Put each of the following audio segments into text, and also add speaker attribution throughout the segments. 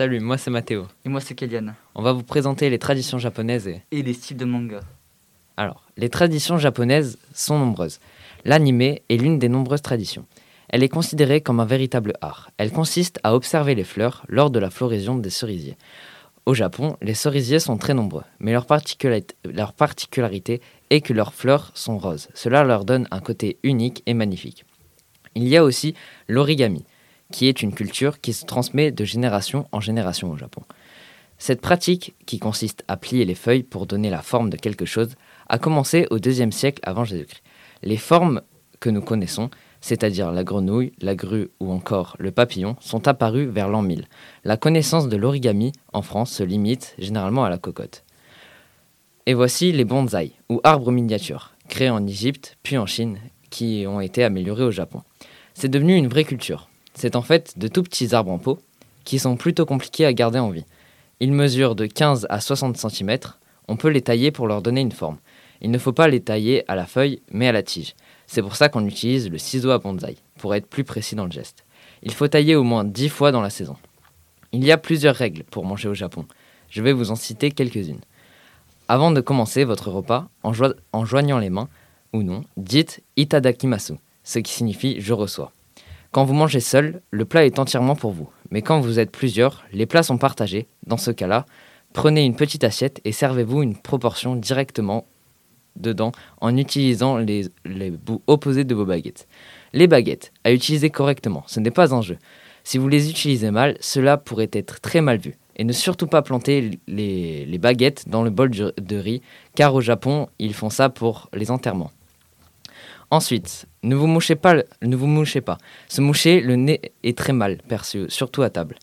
Speaker 1: Salut, moi c'est Mathéo.
Speaker 2: Et moi c'est Kéliane.
Speaker 1: On va vous présenter les traditions japonaises et...
Speaker 2: Et les styles de manga.
Speaker 1: Alors, les traditions japonaises sont nombreuses. L'anime est l'une des nombreuses traditions. Elle est considérée comme un véritable art. Elle consiste à observer les fleurs lors de la floraison des cerisiers. Au Japon, les cerisiers sont très nombreux, mais leur particularité est que leurs fleurs sont roses. Cela leur donne un côté unique et magnifique. Il y a aussi l'origami, qui est une culture qui se transmet de génération en génération au Japon. Cette pratique, qui consiste à plier les feuilles pour donner la forme de quelque chose, a commencé au IIe siècle avant Jésus-Christ. Les formes que nous connaissons, c'est-à-dire la grenouille, la grue ou encore le papillon, sont apparues vers l'an 1000. La connaissance de l'origami en France se limite généralement à la cocotte. Et voici les bonsaïs, ou arbres miniatures, créés en Égypte puis en Chine, qui ont été améliorés au Japon. C'est devenu une vraie culture. C'est en fait de tout petits arbres en pot qui sont plutôt compliqués à garder en vie. Ils mesurent de 15 à 60 cm. On peut les tailler pour leur donner une forme. Il ne faut pas les tailler à la feuille, mais à la tige. C'est pour ça qu'on utilise le ciseau à bonsaï, pour être plus précis dans le geste. Il faut tailler au moins 10 fois dans la saison. Il y a plusieurs règles pour manger au Japon. Je vais vous en citer quelques-unes. Avant de commencer votre repas, en, en joignant les mains, ou non, dites itadakimasu, ce qui signifie je reçois. Quand vous mangez seul, le plat est entièrement pour vous. Mais quand vous êtes plusieurs, les plats sont partagés. Dans ce cas-là, prenez une petite assiette et servez-vous une proportion directement dedans en utilisant les, bouts opposés de vos baguettes. Les baguettes, à utiliser correctement, ce n'est pas un jeu. Si vous les utilisez mal, cela pourrait être très mal vu. Et ne surtout pas planter les, les baguettes dans le bol de riz, car au Japon, ils font ça pour les enterrements. Ensuite, ne vous mouchez pas. Ne vous mouchez pas. Se moucher, le nez est très mal perçu, surtout à table.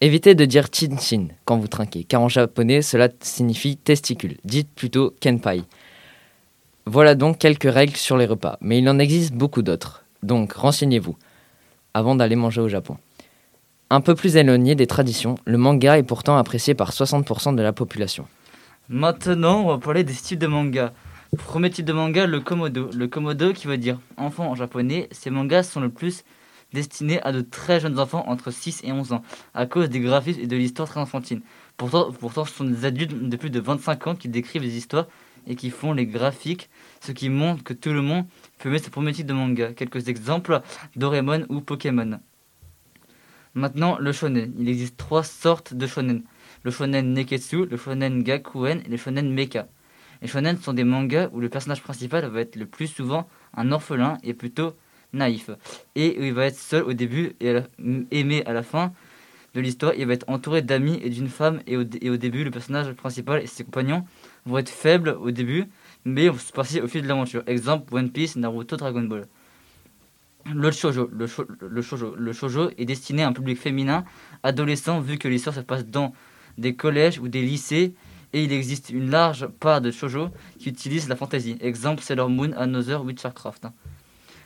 Speaker 1: Évitez de dire chin chin quand vous trinquez, car en japonais cela signifie testicule. Dites plutôt kenpai. Voilà donc quelques règles sur les repas, mais il en existe beaucoup d'autres. Donc renseignez-vous avant d'aller manger au Japon. Un peu plus éloigné des traditions, le manga est pourtant apprécié par 60% de la population.
Speaker 2: Maintenant, on va parler des styles de manga. Premier type de manga, le komodo. Le komodo qui veut dire enfant en japonais. Ces mangas sont le plus destinés à de très jeunes enfants entre 6 et 11 ans, à cause des graphismes et de l'histoire très enfantine. Pourtant, pourtant, ce sont des adultes de plus de 25 ans qui décrivent les histoires et qui font les graphiques, ce qui montre que tout le monde peut mettre ce premier de manga. Quelques exemples, Doraemon ou Pokémon. Maintenant, le shonen. Il existe trois sortes de shonen. Le shonen neketsu, le shonen gakuen et le shonen mecha. Les shonen sont des mangas où le personnage principal va être le plus souvent un orphelin et plutôt naïf. Et où il va être seul au début et aimé à la fin de l'histoire. Il va être entouré d'amis et d'une femme. Et au, début, le personnage principal et ses compagnons vont être faibles au début, mais vont se passer au fil de l'aventure. Exemple One Piece, Naruto, Dragon Ball. Le shoujo. Le, le, le shoujo est destiné à un public féminin, adolescent, vu que l'histoire se passe dans des collèges ou des lycées et il existe une large part de shoujo qui utilisent la fantasy. Exemple Sailor Moon, Another, Witchcraft.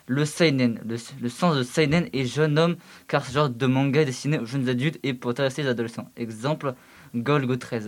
Speaker 2: Le seinen, le, sens de seinen est jeune homme car ce genre de manga est destiné aux jeunes adultes et pour intéresser les adolescents. Exemple Golgo 13.